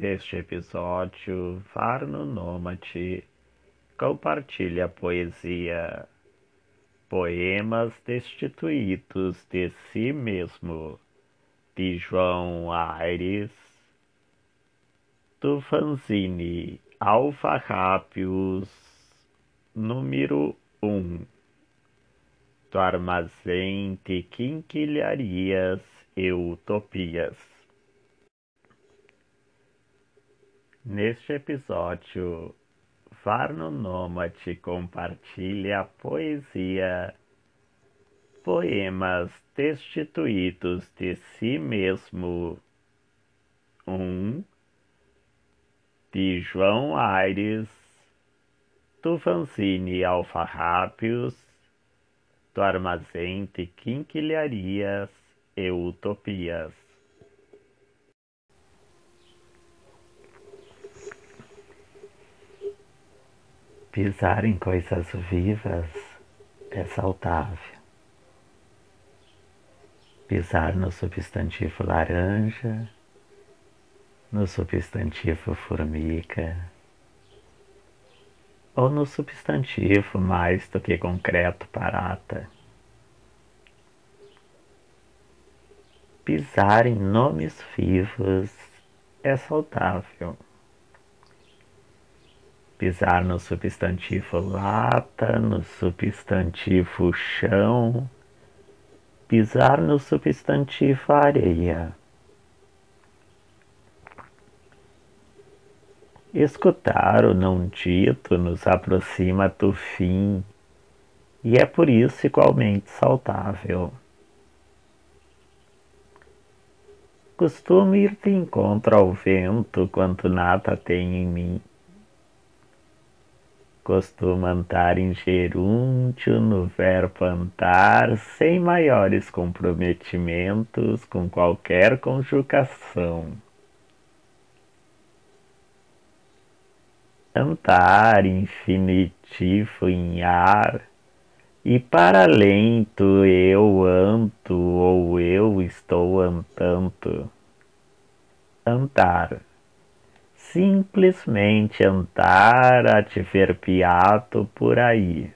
Neste episódio, Varno Nômade compartilha poesia, poemas destituídos de si mesmo, de João Aires, do fanzine Alfarrápios, número 1, do armazém de quinquilharias e utopias. Neste episódio, Varno Nômade compartilha poesia, poemas destituídos de si mesmo. Um de João Aires, do fanzine Alfarrápios, do armazém de quinquilharias e utopias. Pisar em coisas vivas é saudável. Pisar no substantivo laranja, no substantivo formiga, ou no substantivo mais do que concreto parata. Pisar em nomes vivos é saudável pisar no substantivo lata, no substantivo chão, pisar no substantivo areia. Escutar o não dito nos aproxima do fim e é por isso igualmente saudável. Costumo ir de encontro ao vento quando nada tem em mim costuma andar em gerúndio no verbo andar sem maiores comprometimentos com qualquer conjugação. Andar infinitivo em ar e para além do eu ando ou eu estou andando. Andar simplesmente andar adverbiado por aí.